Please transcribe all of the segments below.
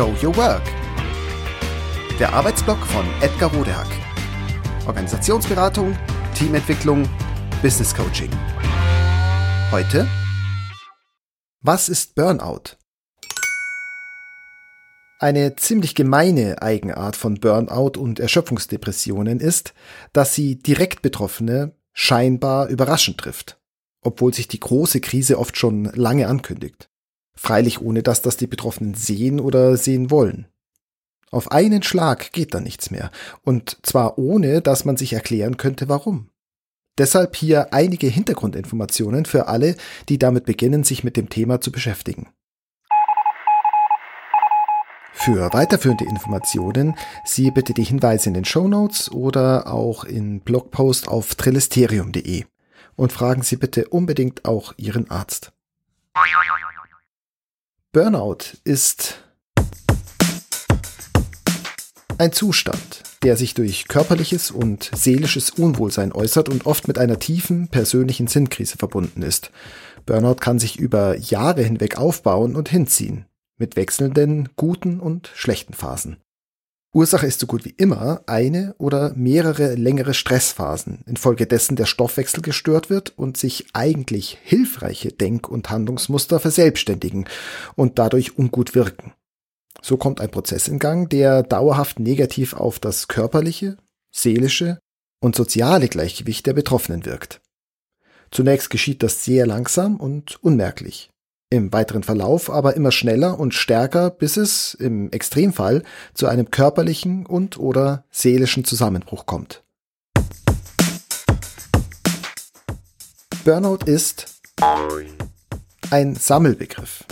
Show Your Work. Der Arbeitsblock von Edgar Rodehack. Organisationsberatung, Teamentwicklung, Business Coaching. Heute Was ist Burnout? Eine ziemlich gemeine Eigenart von Burnout und Erschöpfungsdepressionen ist, dass sie direkt Betroffene scheinbar überraschend trifft, obwohl sich die große Krise oft schon lange ankündigt. Freilich ohne dass das die Betroffenen sehen oder sehen wollen. Auf einen Schlag geht da nichts mehr, und zwar ohne, dass man sich erklären könnte, warum. Deshalb hier einige Hintergrundinformationen für alle, die damit beginnen, sich mit dem Thema zu beschäftigen. Für weiterführende Informationen siehe bitte die Hinweise in den Show Notes oder auch in Blogpost auf trillisterium.de und fragen Sie bitte unbedingt auch Ihren Arzt. Burnout ist ein Zustand, der sich durch körperliches und seelisches Unwohlsein äußert und oft mit einer tiefen persönlichen Sinnkrise verbunden ist. Burnout kann sich über Jahre hinweg aufbauen und hinziehen, mit wechselnden guten und schlechten Phasen. Ursache ist so gut wie immer eine oder mehrere längere Stressphasen, infolgedessen der Stoffwechsel gestört wird und sich eigentlich hilfreiche Denk- und Handlungsmuster verselbstständigen und dadurch ungut wirken. So kommt ein Prozess in Gang, der dauerhaft negativ auf das körperliche, seelische und soziale Gleichgewicht der Betroffenen wirkt. Zunächst geschieht das sehr langsam und unmerklich im weiteren Verlauf aber immer schneller und stärker, bis es im Extremfall zu einem körperlichen und oder seelischen Zusammenbruch kommt. Burnout ist ein Sammelbegriff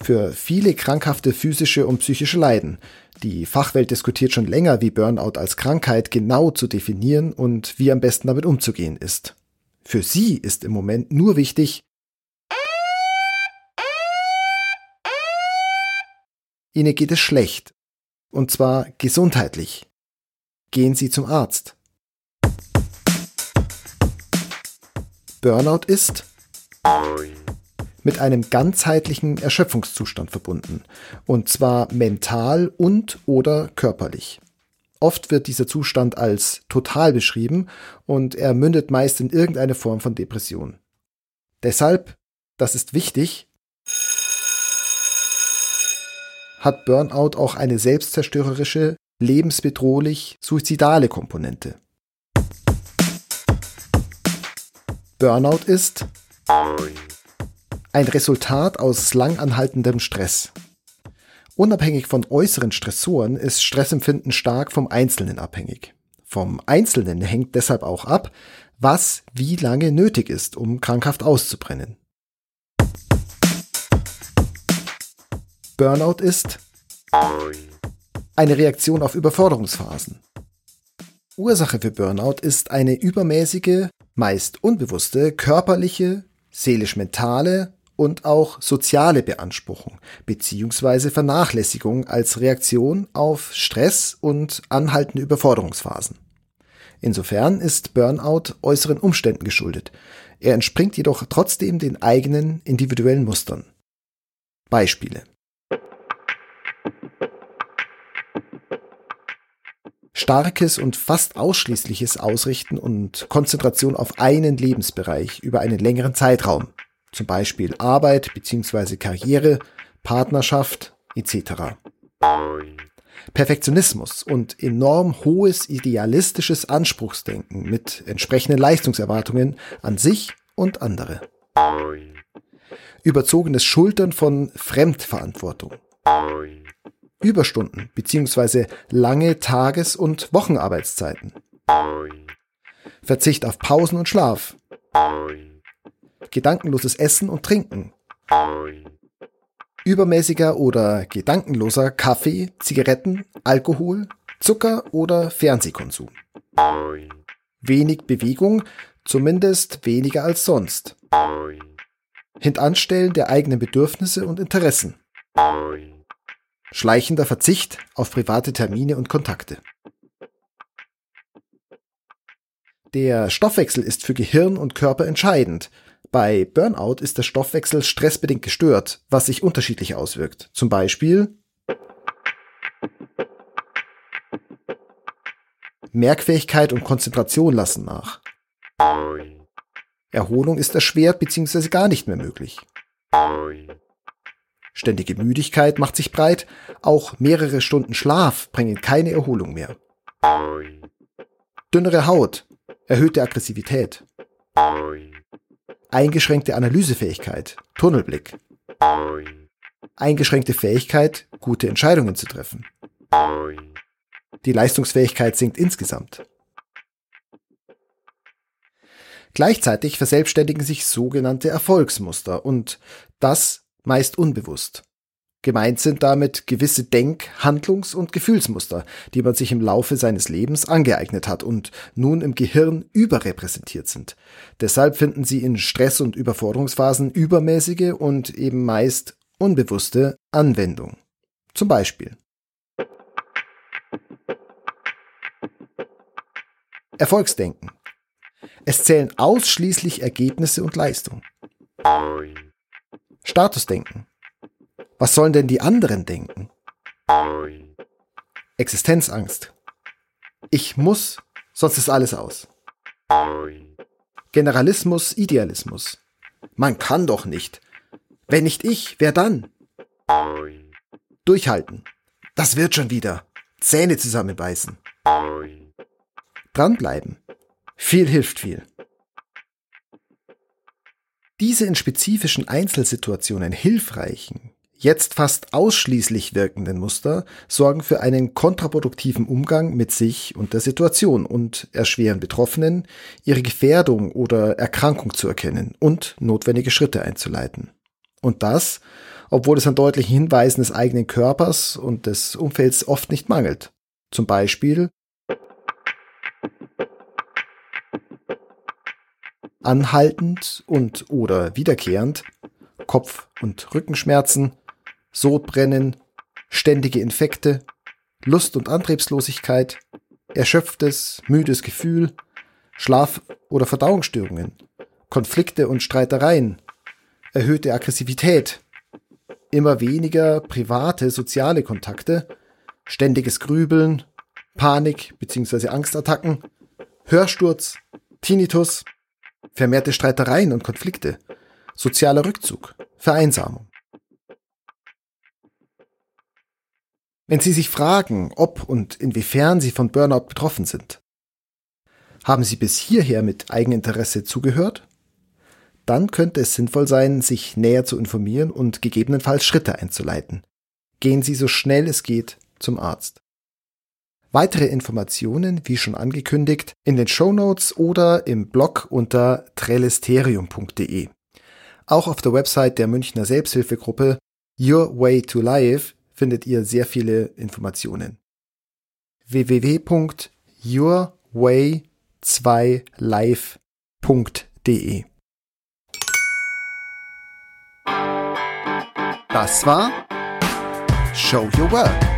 für viele krankhafte physische und psychische Leiden. Die Fachwelt diskutiert schon länger, wie Burnout als Krankheit genau zu definieren und wie am besten damit umzugehen ist. Für sie ist im Moment nur wichtig, Ihnen geht es schlecht. Und zwar gesundheitlich. Gehen Sie zum Arzt. Burnout ist mit einem ganzheitlichen Erschöpfungszustand verbunden, und zwar mental und oder körperlich. Oft wird dieser Zustand als total beschrieben und er mündet meist in irgendeine Form von Depression. Deshalb, das ist wichtig, hat Burnout auch eine selbstzerstörerische, lebensbedrohlich suizidale Komponente. Burnout ist ein Resultat aus langanhaltendem Stress. Unabhängig von äußeren Stressoren ist Stressempfinden stark vom Einzelnen abhängig. Vom Einzelnen hängt deshalb auch ab, was wie lange nötig ist, um krankhaft auszubrennen. Burnout ist eine Reaktion auf Überforderungsphasen. Ursache für Burnout ist eine übermäßige, meist unbewusste körperliche, seelisch-mentale und auch soziale Beanspruchung bzw. Vernachlässigung als Reaktion auf Stress und anhaltende Überforderungsphasen. Insofern ist Burnout äußeren Umständen geschuldet. Er entspringt jedoch trotzdem den eigenen individuellen Mustern. Beispiele starkes und fast ausschließliches Ausrichten und Konzentration auf einen Lebensbereich über einen längeren Zeitraum, zum Beispiel Arbeit bzw. Karriere, Partnerschaft etc. Perfektionismus und enorm hohes idealistisches Anspruchsdenken mit entsprechenden Leistungserwartungen an sich und andere. Überzogenes Schultern von Fremdverantwortung. Überstunden bzw. lange Tages- und Wochenarbeitszeiten. Verzicht auf Pausen und Schlaf. Gedankenloses Essen und Trinken. Übermäßiger oder gedankenloser Kaffee, Zigaretten, Alkohol, Zucker oder Fernsehkonsum. Wenig Bewegung, zumindest weniger als sonst. Hintanstellen der eigenen Bedürfnisse und Interessen. Schleichender Verzicht auf private Termine und Kontakte. Der Stoffwechsel ist für Gehirn und Körper entscheidend. Bei Burnout ist der Stoffwechsel stressbedingt gestört, was sich unterschiedlich auswirkt. Zum Beispiel Merkfähigkeit und Konzentration lassen nach. Erholung ist erschwert bzw. gar nicht mehr möglich. Ständige Müdigkeit macht sich breit, auch mehrere Stunden Schlaf bringen keine Erholung mehr. Dünnere Haut, erhöhte Aggressivität. Eingeschränkte Analysefähigkeit, Tunnelblick. Eingeschränkte Fähigkeit, gute Entscheidungen zu treffen. Die Leistungsfähigkeit sinkt insgesamt. Gleichzeitig verselbstständigen sich sogenannte Erfolgsmuster und das meist unbewusst. Gemeint sind damit gewisse Denk-, Handlungs- und Gefühlsmuster, die man sich im Laufe seines Lebens angeeignet hat und nun im Gehirn überrepräsentiert sind. Deshalb finden sie in Stress- und Überforderungsphasen übermäßige und eben meist unbewusste Anwendung. Zum Beispiel Erfolgsdenken. Es zählen ausschließlich Ergebnisse und Leistung. Statusdenken. Was sollen denn die anderen denken? Existenzangst. Ich muss, sonst ist alles aus. Generalismus, Idealismus. Man kann doch nicht. Wenn nicht ich, wer dann? Durchhalten. Das wird schon wieder. Zähne zusammenbeißen. Dranbleiben. Viel hilft viel. Diese in spezifischen Einzelsituationen hilfreichen, jetzt fast ausschließlich wirkenden Muster sorgen für einen kontraproduktiven Umgang mit sich und der Situation und erschweren Betroffenen, ihre Gefährdung oder Erkrankung zu erkennen und notwendige Schritte einzuleiten. Und das, obwohl es an deutlichen Hinweisen des eigenen Körpers und des Umfelds oft nicht mangelt. Zum Beispiel anhaltend und oder wiederkehrend, Kopf- und Rückenschmerzen, Sodbrennen, ständige Infekte, Lust- und Antriebslosigkeit, erschöpftes, müdes Gefühl, Schlaf- oder Verdauungsstörungen, Konflikte und Streitereien, erhöhte Aggressivität, immer weniger private soziale Kontakte, ständiges Grübeln, Panik bzw. Angstattacken, Hörsturz, Tinnitus, vermehrte Streitereien und Konflikte, sozialer Rückzug, Vereinsamung. Wenn Sie sich fragen, ob und inwiefern Sie von Burnout betroffen sind, haben Sie bis hierher mit Eigeninteresse zugehört? Dann könnte es sinnvoll sein, sich näher zu informieren und gegebenenfalls Schritte einzuleiten. Gehen Sie so schnell es geht zum Arzt. Weitere Informationen, wie schon angekündigt, in den Show Notes oder im Blog unter trellisterium.de. Auch auf der Website der Münchner Selbsthilfegruppe Your Way to Life findet ihr sehr viele Informationen. www.yourway2life.de Das war Show Your Work